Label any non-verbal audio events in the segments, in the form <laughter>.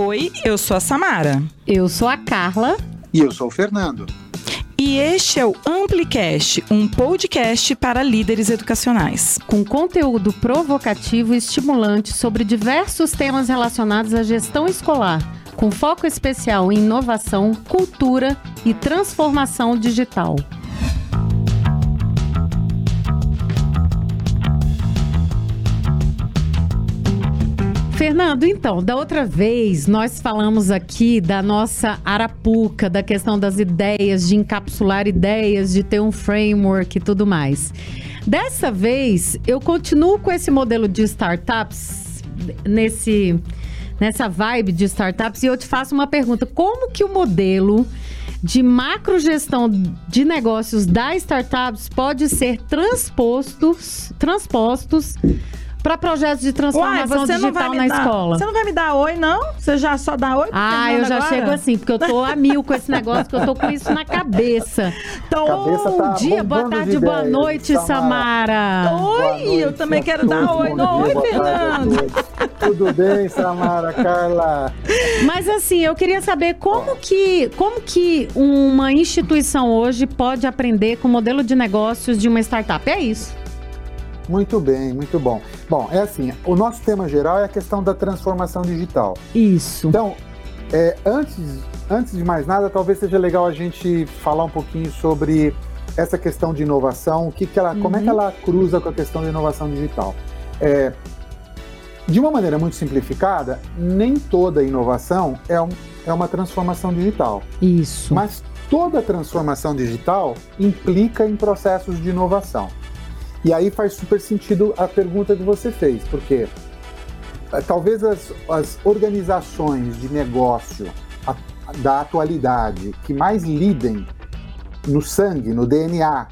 Oi, eu sou a Samara. Eu sou a Carla. E eu sou o Fernando. E este é o Amplicast, um podcast para líderes educacionais. Com conteúdo provocativo e estimulante sobre diversos temas relacionados à gestão escolar, com foco especial em inovação, cultura e transformação digital. Fernando, então, da outra vez nós falamos aqui da nossa arapuca, da questão das ideias, de encapsular ideias, de ter um framework e tudo mais. Dessa vez, eu continuo com esse modelo de startups, nesse, nessa vibe de startups, e eu te faço uma pergunta: como que o modelo de macrogestão de negócios da startups pode ser transpostos, transpostos para projetos de transformação Uai, digital na dar, escola. Você não vai me dar oi, não? Você já só dá oi? Ah, eu já agora? chego assim, porque eu tô a mil com esse negócio, que eu tô com isso na cabeça. Então, cabeça tá bom dia, boa tarde, boa noite, Samara. Samara. Oi, noite, eu também quero dar oi. Não, oi, Fernando. Tudo bem, Samara, Carla? Mas assim, eu queria saber como que, como que uma instituição hoje pode aprender com o modelo de negócios de uma startup. É isso. Muito bem, muito bom. Bom, é assim, o nosso tema geral é a questão da transformação digital. Isso. Então, é, antes, antes de mais nada, talvez seja legal a gente falar um pouquinho sobre essa questão de inovação, o que, que ela, uhum. como é que uhum. ela cruza com a questão da inovação digital. É, de uma maneira muito simplificada, nem toda inovação é, um, é uma transformação digital. Isso. Mas toda transformação digital implica em processos de inovação. E aí faz super sentido a pergunta que você fez, porque eh, talvez as, as organizações de negócio a, da atualidade que mais lidem no sangue, no DNA,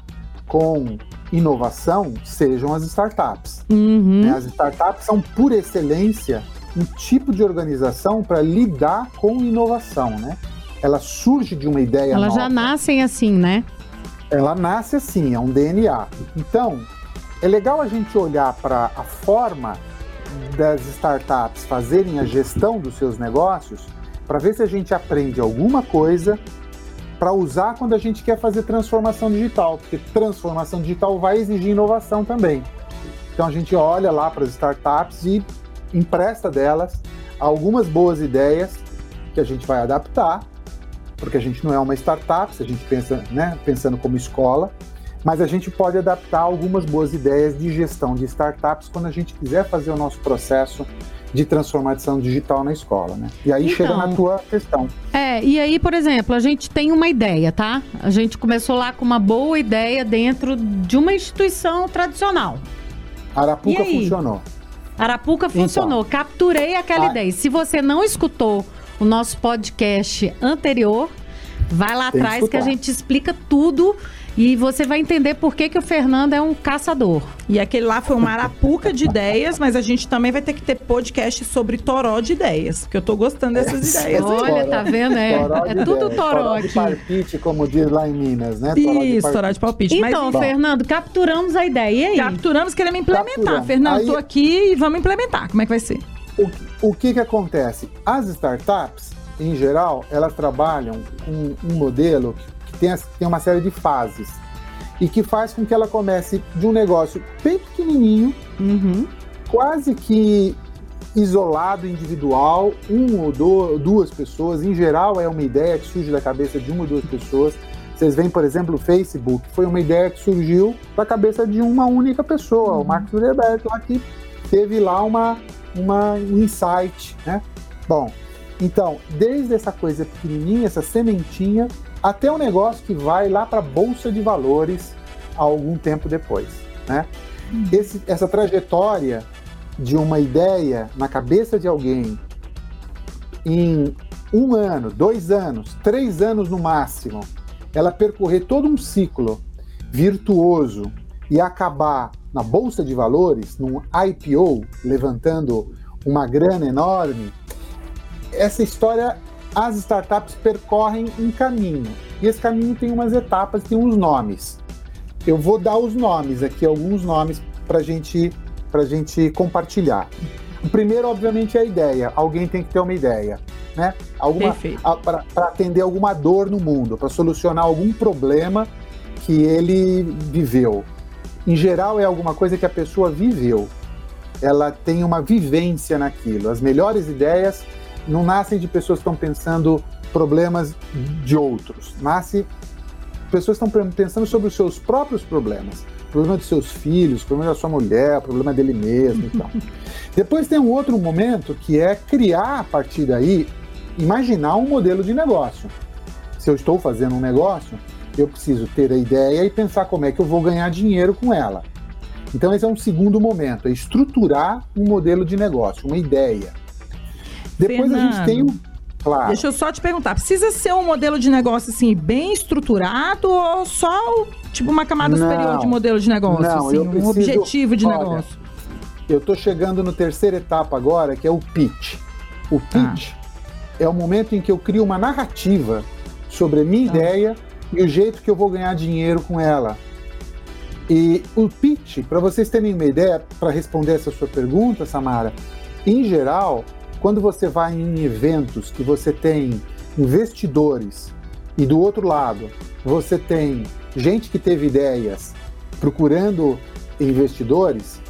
com inovação sejam as startups. Uhum. Né? As startups são, por excelência, um tipo de organização para lidar com inovação, né? Ela surge de uma ideia Elas nova. já nascem assim, né? Ela nasce assim, é um DNA. Então, é legal a gente olhar para a forma das startups fazerem a gestão dos seus negócios para ver se a gente aprende alguma coisa para usar quando a gente quer fazer transformação digital, porque transformação digital vai exigir inovação também. Então a gente olha lá para as startups e empresta delas algumas boas ideias que a gente vai adaptar, porque a gente não é uma startup, se a gente pensa, né, pensando como escola, mas a gente pode adaptar algumas boas ideias de gestão de startups quando a gente quiser fazer o nosso processo de transformação digital na escola, né? E aí então, chega na então, tua questão. É, e aí, por exemplo, a gente tem uma ideia, tá? A gente começou lá com uma boa ideia dentro de uma instituição tradicional. Arapuca funcionou. Arapuca então. funcionou. Então, Capturei aquela a... ideia. Se você não escutou o nosso podcast anterior, vai lá atrás que, que a gente explica tudo e você vai entender por que, que o Fernando é um caçador. E aquele lá foi uma arapuca de ideias, mas a gente também vai ter que ter podcast sobre toró de ideias, porque eu tô gostando dessas é, ideias. Olha, tá vendo? É, é tudo toró, toró aqui. de palpite, como diz lá em Minas, né? Toró Isso, toró de palpite. Então, mas, Fernando, capturamos a ideia. E aí? Capturamos, queremos implementar. Capturamos. Fernando, aí, tô aqui e vamos implementar. Como é que vai ser? O, o que que acontece? As startups, em geral, elas trabalham com um modelo tem, tem uma série de fases e que faz com que ela comece de um negócio bem pequenininho, uhum. quase que isolado, individual, um ou duas pessoas. Em geral, é uma ideia que surge da cabeça de uma ou duas pessoas. Vocês veem, por exemplo, o Facebook, foi uma ideia que surgiu da cabeça de uma única pessoa, uhum. o Mark Zuckerberg, lá que teve lá uma, uma, um insight, né? Bom, então, desde essa coisa pequenininha, essa sementinha, até um negócio que vai lá para a bolsa de valores algum tempo depois, né? Esse, essa trajetória de uma ideia na cabeça de alguém em um ano, dois anos, três anos no máximo, ela percorrer todo um ciclo virtuoso e acabar na bolsa de valores, num IPO, levantando uma grana enorme, essa história as startups percorrem um caminho. E esse caminho tem umas etapas, tem uns nomes. Eu vou dar os nomes aqui, alguns nomes para gente, a gente compartilhar. O primeiro, obviamente, é a ideia. Alguém tem que ter uma ideia. né? Para atender alguma dor no mundo, para solucionar algum problema que ele viveu. Em geral, é alguma coisa que a pessoa viveu. Ela tem uma vivência naquilo. As melhores ideias não nascem de pessoas que estão pensando problemas de outros. Nasce pessoas estão pensando sobre os seus próprios problemas. Problema dos seus filhos, problema da sua mulher, problema dele mesmo então. <laughs> Depois tem um outro momento que é criar a partir daí, imaginar um modelo de negócio. Se eu estou fazendo um negócio, eu preciso ter a ideia e pensar como é que eu vou ganhar dinheiro com ela. Então esse é um segundo momento, é estruturar um modelo de negócio, uma ideia. Depois Fernando. a gente tem um Claro. Deixa eu só te perguntar, precisa ser um modelo de negócio assim bem estruturado ou só tipo uma camada não, superior de modelo de negócio, não, assim, preciso, um objetivo de olha, negócio? Eu estou chegando no terceira etapa agora, que é o pitch. O tá. pitch ah. é o momento em que eu crio uma narrativa sobre a minha tá. ideia e o jeito que eu vou ganhar dinheiro com ela. E o pitch, para vocês terem uma ideia, para responder essa sua pergunta, Samara, em geral, quando você vai em eventos que você tem investidores e do outro lado você tem gente que teve ideias procurando investidores,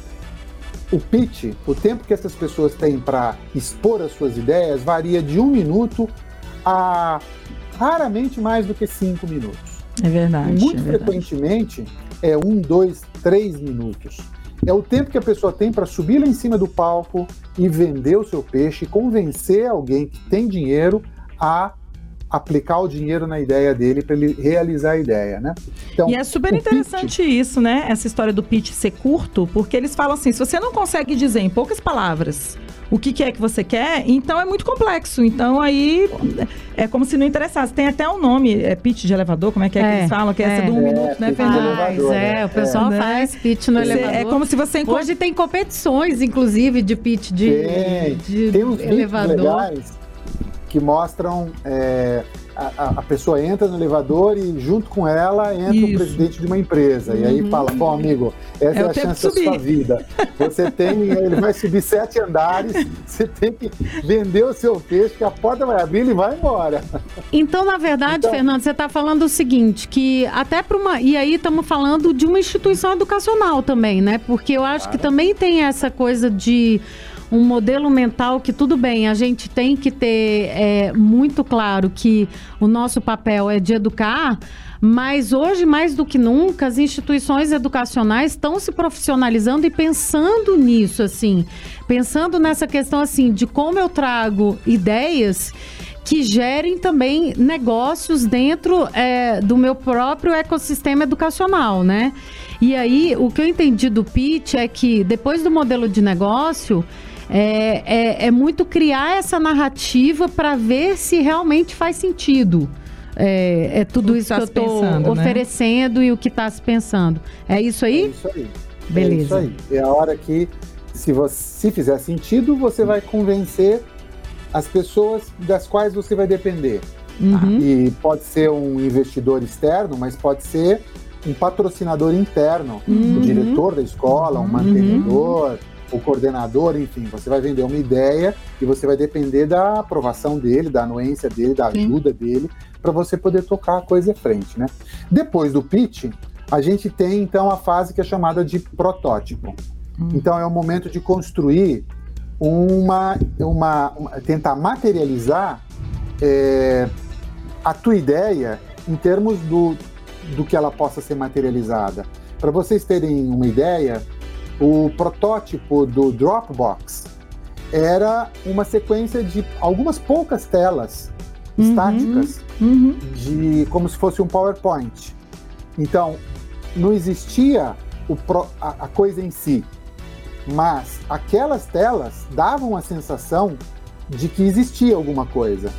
o pitch, o tempo que essas pessoas têm para expor as suas ideias, varia de um minuto a raramente mais do que cinco minutos. É verdade. Muito é frequentemente é um, dois, três minutos. É o tempo que a pessoa tem para subir lá em cima do palco e vender o seu peixe, convencer alguém que tem dinheiro a aplicar o dinheiro na ideia dele para ele realizar a ideia, né? Então, e é super interessante pitch... isso, né? Essa história do pitch ser curto, porque eles falam assim: se você não consegue dizer em poucas palavras o que, que, é que você quer, então é muito complexo. Então aí é como se não interessasse. Tem até um nome, é pitch de elevador, como é que é, é que eles falam? Que é, essa de um é, minuto, né, Fernando? é, o pessoal é. faz pitch no elevador. É como se você... Hoje tem competições, inclusive, de pitch de, tem, de tem uns elevador. legais que mostram a, a, pessoa entra no elevador e junto com ela entra Isso. o presidente de uma empresa. Uhum. E aí uhum. fala, bom amigo, essa é, é a chance da sua vida. Você tem, <laughs> ele vai subir sete andares, você tem que vender o seu peixe, que a porta vai abrir e vai embora. Então, na verdade, então, Fernando, você está falando o seguinte, que até para uma. E aí estamos falando de uma instituição educacional também, né? Porque eu acho claro. que também tem essa coisa de um modelo mental que tudo bem, a gente tem que ter é, muito claro que o nosso papel é de educar, mas hoje, mais do que nunca, as instituições educacionais estão se profissionalizando e pensando nisso, assim, pensando nessa questão assim de como eu trago ideias que gerem também negócios dentro é, do meu próprio ecossistema educacional, né? E aí, o que eu entendi do pitch é que depois do modelo de negócio, é, é, é muito criar essa narrativa para ver se realmente faz sentido. É, é tudo isso que, que eu estou né? oferecendo né? e o que está se pensando. É isso aí? É isso aí. Beleza. É isso aí. É a hora que, se, você, se fizer sentido, você vai convencer as pessoas das quais você vai depender. Uhum. E pode ser um investidor externo, mas pode ser um patrocinador interno, uhum. o diretor da escola, um uhum. mantenedor, o coordenador, enfim, você vai vender uma ideia e você vai depender da aprovação dele, da anuência dele, da ajuda Sim. dele, para você poder tocar a coisa à frente, né? Depois do pitch, a gente tem então a fase que é chamada de protótipo. Hum. Então é o momento de construir uma, uma, uma tentar materializar é, a tua ideia em termos do, do que ela possa ser materializada. Para vocês terem uma ideia, o protótipo do Dropbox era uma sequência de algumas poucas telas uhum, estáticas, uhum. de como se fosse um PowerPoint. Então, não existia pro, a, a coisa em si, mas aquelas telas davam a sensação de que existia alguma coisa.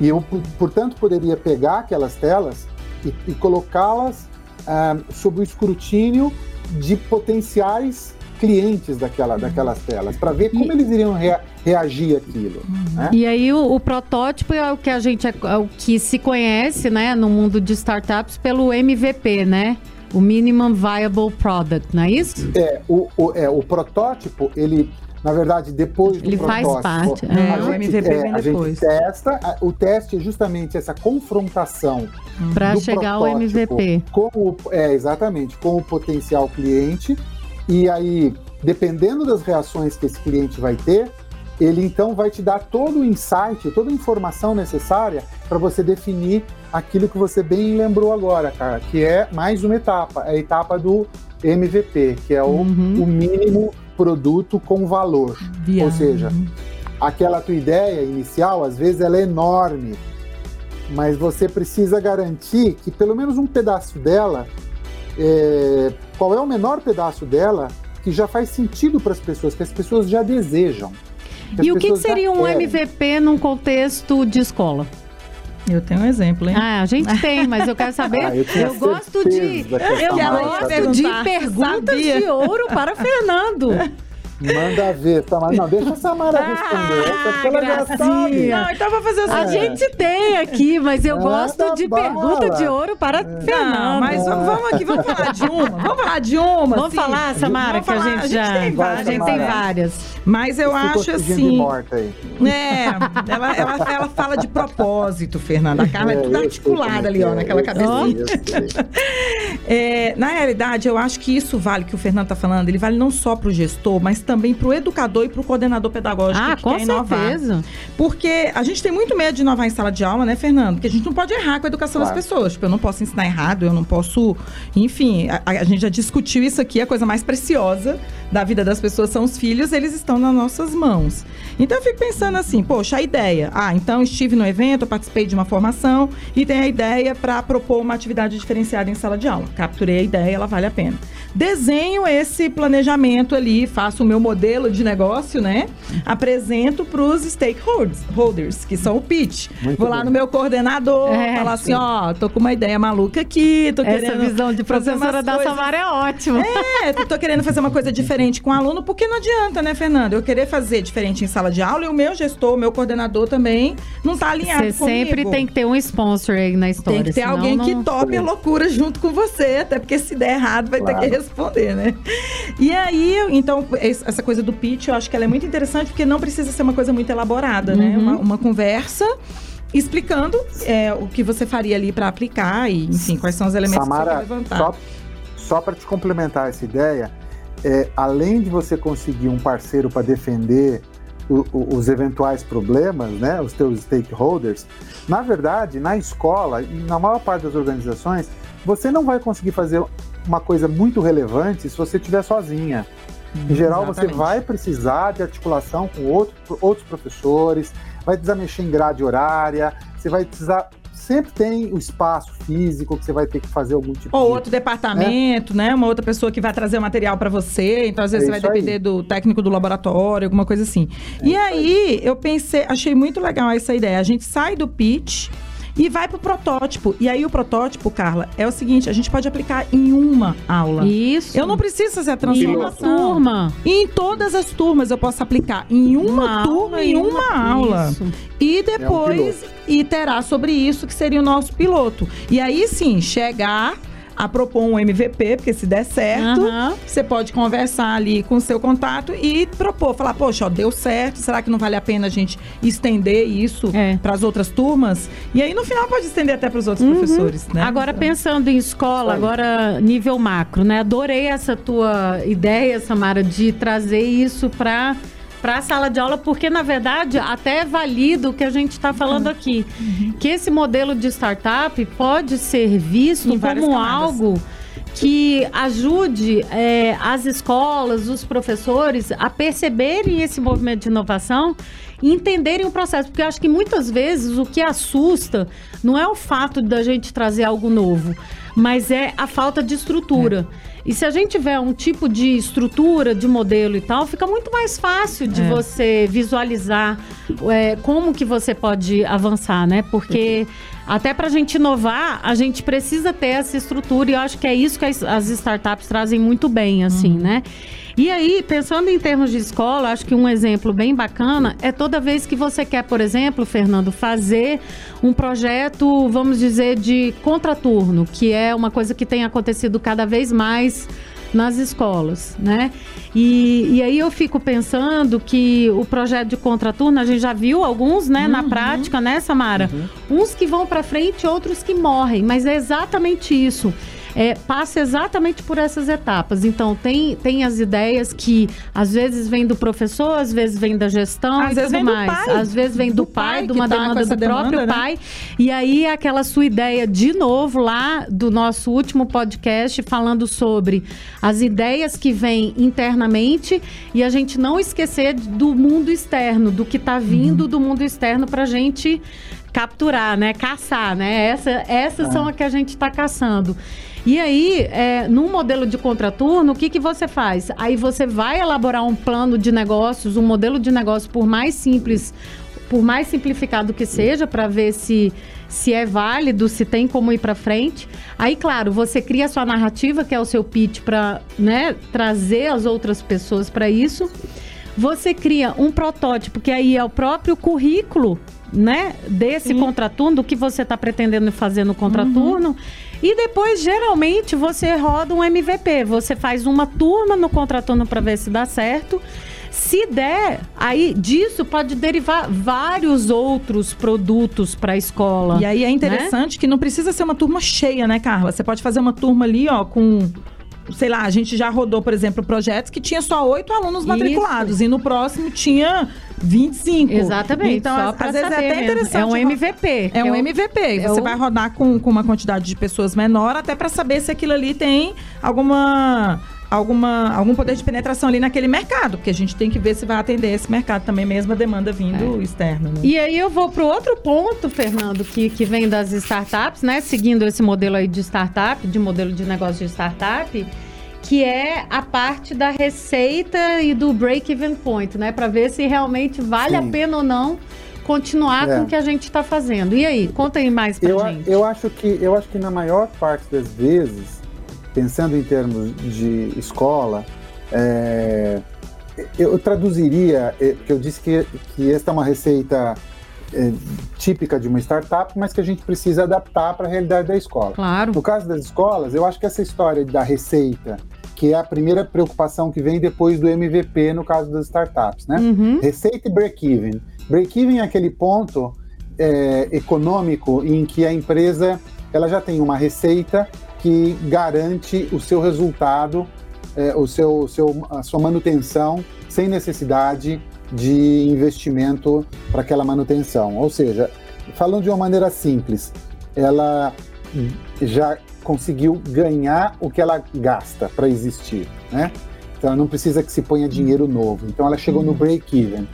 E eu, portanto, poderia pegar aquelas telas e, e colocá-las ah, sob o escrutínio de potenciais clientes daquela, daquelas telas, para ver como e... eles iriam rea reagir àquilo. Uhum. Né? E aí o, o, protótipo é o que a gente é, é, o que se conhece, né, no mundo de startups pelo MVP, né? O Minimum Viable Product, não é isso? É, o, o, é, o protótipo, ele Na verdade, depois do Ele faz parte, a, é. O gente, MVP é, vem a gente depois. testa. a- O teste é justamente essa confrontação Para chegar ao MVP. Com o, é, exatamente, com o potencial cliente. E aí, dependendo das reações que esse cliente vai ter, ele então vai te dar todo o insight, toda a informação necessária para você definir aquilo que você bem lembrou agora, cara, que é mais uma etapa, a etapa do MVP, que é o, Uhum. o mínimo produto com valor. Viável. Ou seja, aquela tua ideia inicial, às vezes ela é enorme, mas você precisa garantir que pelo menos um pedaço dela, é, qual é o menor pedaço dela que já faz sentido para as pessoas, que as pessoas já desejam. E o que, que seria um querem. MVP num contexto de escola? Eu tenho um exemplo, hein? Ah, a gente tem, mas eu quero saber. <laughs> Ah, eu eu gosto de. Eu gosto de perguntas Sabia. de ouro para Fernando. <laughs> Manda ver, Samara. Não, deixa a Samara Ah, responder. Essa porque ela já gracinha. sabe. Não, então eu vou fazer o A gente tem aqui, mas eu Manda gosto de bala. pergunta de ouro para Não, Fernando. mas vamos, vamos aqui, vamos falar de uma. Vamos falar de uma. Vamos assim. falar, Samara, Vamos que a falar, gente a gente já. tem várias, a gente tem Samara. várias. Mas eu acho assim. morta aí. É, ela, ela, ela fala de propósito, Fernanda. A Carla é, É, tudo articulada é ali, que ó, é, naquela cabecinha. <laughs> É, na realidade, eu acho que isso vale, que o Fernando está falando, ele vale não só para o gestor, mas também para o educador e para o coordenador pedagógico Ah, que com quer inovar. certeza. Porque a gente tem muito medo de inovar em sala de aula, né, Fernando? Porque a gente não pode errar com a educação Claro. das pessoas. Tipo, eu não posso ensinar errado, eu não posso. Enfim, a, a gente já discutiu isso aqui, a coisa mais preciosa da vida das pessoas são os filhos, eles estão nas nossas mãos. Então eu fico pensando assim, poxa, a ideia. Ah, então estive no evento, participei de uma formação e tem a ideia para propor uma atividade diferenciada em sala de aula. Capturei a ideia, ela vale a pena. Desenho esse planejamento ali, faço o meu modelo de negócio, né? Apresento para os stakeholders, holders, que são o pitch. Muito Vou lá no meu coordenador, É, falar assim, ó, tô com uma ideia maluca aqui, tô Essa querendo visão de professora da coisas Samara é ótima. é, tô querendo fazer uma coisa diferente com o aluno, porque não adianta, né, Fernando? Eu querer fazer diferente em sala de aula e o meu gestor, o meu coordenador também não tá alinhado Você comigo. sempre tem que ter um sponsor aí na história. Tem que ter senão alguém que não- tope a loucura junto com você, até porque se der errado vai ter Claro. que responder, né? E aí, então, es- essa coisa do pitch, eu acho que ela é muito interessante, porque não precisa ser uma coisa muito elaborada, né? Uhum. Uma, uma conversa explicando é, o que você faria ali para aplicar e, enfim, quais são os elementos que você Samara, vai levantar. só, só para te complementar essa ideia, é, além de você conseguir um parceiro para defender o- o- os eventuais problemas, né, os teus stakeholders, na verdade, na escola e na maior parte das organizações, você não vai conseguir fazer uma coisa muito relevante se você estiver sozinha. Em geral, você Exatamente. vai precisar de articulação com outro, outros professores, vai precisar mexer em grade horária, você vai precisar. Sempre tem o espaço físico que você vai ter que fazer algum tipo Ou de. outro departamento, né? Uma outra pessoa que vai trazer o material para você. Então, às vezes, É você vai isso aí. depender do técnico do laboratório, alguma coisa assim. e aí, eu pensei, achei muito legal essa ideia. A gente sai do pitch e vai pro protótipo. E aí, o protótipo, Carla, é o seguinte: a gente pode aplicar em uma aula. Isso. Eu não preciso fazer a Em uma transformação. turma. E em todas as turmas eu posso aplicar em uma, turma, em uma, aula. Isso. E depois iterar sobre isso, que seria o nosso piloto. E aí sim, chegar a propor um MVP, porque se der certo, Aham. você pode conversar ali com o seu contato e propor, falar, poxa, ó, deu certo, será que não vale a pena a gente estender isso É. para as outras turmas? E aí no final pode estender até para os outros professores, né? Agora, pensando em escola, agora nível macro, né? Adorei essa tua ideia, Samara, de trazer isso para para a sala de aula, porque na verdade até é válido o que a gente está falando aqui, que esse modelo de startup pode ser visto Em como algo que ajude é, as escolas, os professores a perceberem esse movimento de inovação e entenderem o processo. Porque eu acho que muitas vezes o que assusta não é o fato da gente trazer algo novo, mas é a falta de estrutura. E se a gente tiver um tipo de estrutura, de modelo e tal, fica muito mais fácil de É. você visualizar é, como que você pode avançar, né? Porque até para a gente inovar, a gente precisa ter essa estrutura e eu acho que é isso que as, as startups trazem muito bem, assim, né? E aí, pensando em termos de escola, acho que um exemplo bem bacana é toda vez que você quer, por exemplo, Fernando, fazer um projeto, vamos dizer, de contraturno, que é uma coisa que tem acontecido cada vez mais nas escolas, né? E, e aí eu fico pensando que o projeto de contraturno, a gente já viu alguns, né, na prática, né, Samara? Uns que vão para frente, outros que morrem, mas é exatamente isso é, passa exatamente por essas etapas. Então, tem, tem as ideias que às vezes vem do professor, às vezes vem da gestão às e vezes tudo vem mais. Do pai, às vezes vem do, do pai, pai, de uma tá demanda do demanda, próprio né? pai. E aí, aquela sua ideia, de novo, lá do nosso último podcast, falando sobre as ideias que vêm internamente e a gente não esquecer do mundo externo, do que está vindo do mundo externo para a gente capturar, né? Caçar, né? Essa, essas ah. são as que a gente está caçando. E aí, é, num modelo de contraturno, o que, que você faz? Aí você vai elaborar um plano de negócios, um modelo de negócio, por mais simples, por mais simplificado que seja, para ver se, se é válido, se tem como ir para frente. Aí, claro, você cria a sua narrativa, que é o seu pitch, para né, trazer as outras pessoas para isso. Você cria um protótipo, que aí é o próprio currículo né, desse Sim. contraturno, do que você está pretendendo fazer no contraturno. Uhum. E depois, geralmente, você roda um MVP. Você faz uma turma no contraturno para ver se dá certo. Se der, aí disso pode derivar vários outros produtos para a escola. E aí é interessante né? que não precisa ser uma turma cheia, né, Carla? Você pode fazer uma turma ali, ó, com sei lá, a gente já rodou, por exemplo, projetos que tinha só oito alunos matriculados Isso. e no próximo tinha 25. Exatamente. Então, às, às vezes é até mesmo. interessante. É um MVP. É um é MVP. É Você o... vai rodar com, com uma quantidade de pessoas menor, até para saber se aquilo ali tem alguma alguma, algum poder de penetração ali naquele mercado, porque a gente tem que ver se vai atender esse mercado também, mesmo a demanda vindo é. externa. Né? E aí eu vou para o outro ponto, Fernando, que, que vem das startups, né? Seguindo esse modelo aí de startup, de modelo de negócio de startup, que é a parte da receita e do break-even point, né? Para ver se realmente vale Sim. a pena ou não continuar é. com o que a gente está fazendo. E aí, conta aí mais para eu, gente. Eu acho que eu acho que na maior parte das vezes pensando em termos de escola, é, eu traduziria, é, porque eu disse que, que esta é uma receita é, típica de uma startup, mas que a gente precisa adaptar para a realidade da escola. Claro. No caso das escolas, eu acho que essa história da receita, que é a primeira preocupação que vem depois do MVP no caso das startups, né? Uhum. Receita e break-even. Break-even é aquele ponto é, econômico em que a empresa ela já tem uma receita que garante o seu resultado, é, o seu, seu, a sua manutenção sem necessidade de investimento para aquela manutenção. Ou seja, falando de uma maneira simples, ela já conseguiu ganhar o que ela gasta para existir, né? Então ela não precisa que se ponha dinheiro novo. Então ela chegou no break-even.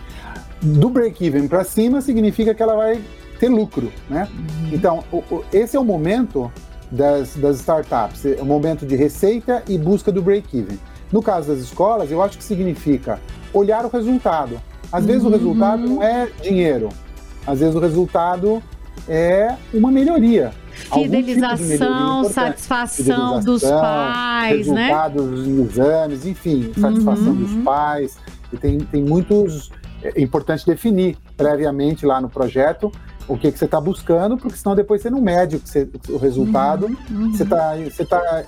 Do break-even para cima significa que ela vai ter lucro, né? Uhum. Então esse é o momento das, das startups, é um momento de receita e busca do break-even. No caso das escolas, eu acho que significa olhar o resultado. Às vezes o resultado não é dinheiro, às vezes o resultado é uma melhoria. Fidelização, tipo satisfação Fidelização, dos pais, né? resultados né? em exames, enfim, satisfação uhum. dos pais. E tem, tem muitos. É importante definir previamente lá no projeto o que, que você está buscando, porque senão depois você não mede o, você, o resultado. Uhum, uhum. Você está você tá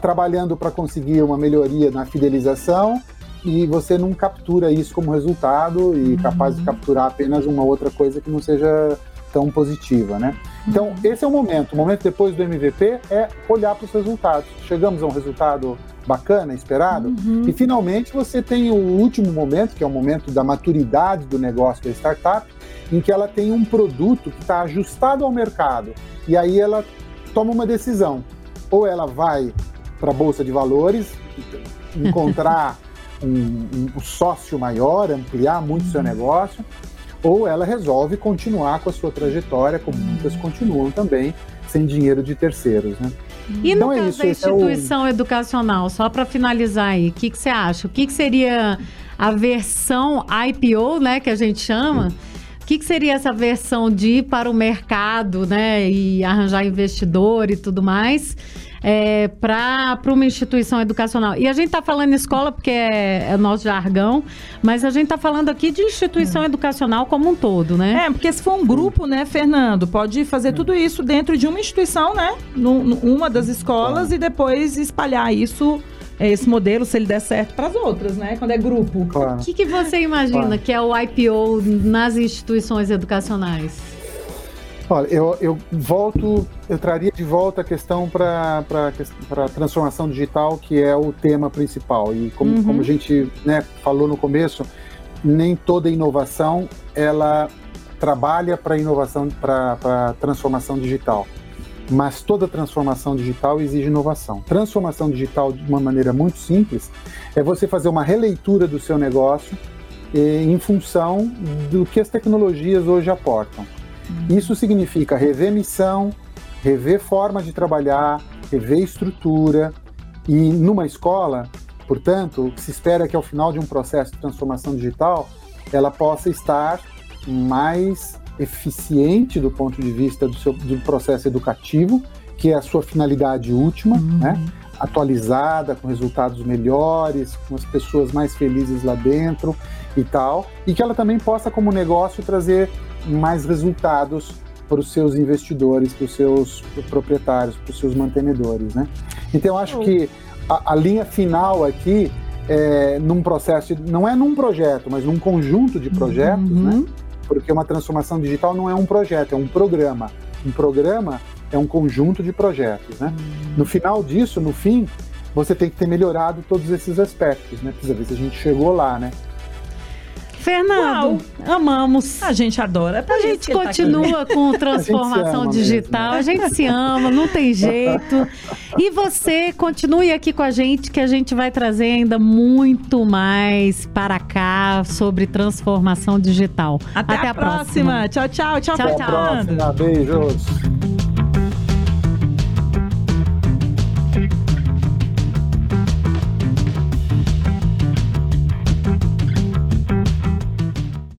trabalhando para conseguir uma melhoria na fidelização e você não captura isso como resultado e uhum. capaz de capturar apenas uma outra coisa que não seja tão positiva, né? Então, uhum. esse é o momento. O momento depois do MVP é olhar para os resultados. Chegamos a um resultado bacana, esperado, uhum. e finalmente você tem o último momento, que é o momento da maturidade do negócio da startup, em que ela tem um produto que está ajustado ao mercado. E aí ela toma uma decisão. Ou ela vai para a Bolsa de Valores, encontrar <laughs> um, um, sócio maior, ampliar muito seu uhum. negócio, ou ela resolve continuar com a sua trajetória, como muitas continuam também, sem dinheiro de terceiros. Né? E no é caso isso, da instituição é o... educacional, só para finalizar aí, o que, que você acha? O que, que seria a versão IPO, né, que a gente chama? O que, que, seria essa versão de ir para o mercado, né, e arranjar investidor e tudo mais, é, para uma instituição educacional? E a gente está falando escola porque é, é nosso jargão, mas a gente está falando aqui de instituição é. educacional como um todo, né? É, porque se for um grupo, né, Fernando, pode fazer tudo isso dentro de uma instituição, né, numa das escolas e depois espalhar isso é, esse modelo, se ele der certo para as outras, né? Quando é grupo. Claro. O que, que você imagina claro. que é o IPO nas instituições educacionais? Olha, eu, eu volto, eu traria de volta a questão para a transformação digital, que é o tema principal. E como, uhum. como a gente né, falou no começo, nem toda inovação ela trabalha para inovação, para transformação digital. Mas toda transformação digital exige inovação. Transformação digital, de uma maneira muito simples, é você fazer uma releitura do seu negócio eh, em função do que as tecnologias hoje aportam. Uhum. Isso significa rever missão, rever forma de trabalhar, rever estrutura. E numa escola, portanto, o que se espera é que ao final de um processo de transformação digital, ela possa estar mais eficiente do ponto de vista do, seu, do processo educativo, que é a sua finalidade última, uhum. né? atualizada, com resultados melhores, com as pessoas mais felizes lá dentro e tal, e que ela também possa, como negócio, trazer mais resultados para os seus investidores, para os seus proprietários, para os seus mantenedores, né? Então, eu acho que a, a linha final aqui é num processo, não é num projeto, mas num conjunto de projetos, né? uhum. né? Porque uma transformação digital não é um projeto, é um programa. Um programa é um conjunto de projetos, né? Uhum. No final disso, no fim, você tem que ter melhorado todos esses aspectos, né? Precisa ver se a gente chegou lá, né? Fernando, Uau. amamos. A gente adora. É a gente continua tá com transformação a digital. Mesmo. A gente se ama, não tem jeito. E você continue aqui com a gente, que a gente vai trazer ainda muito mais para cá sobre transformação digital. Até, Até a, a próxima. próxima. Tchau, tchau. Tchau, tchau. Até tchau. Beijos.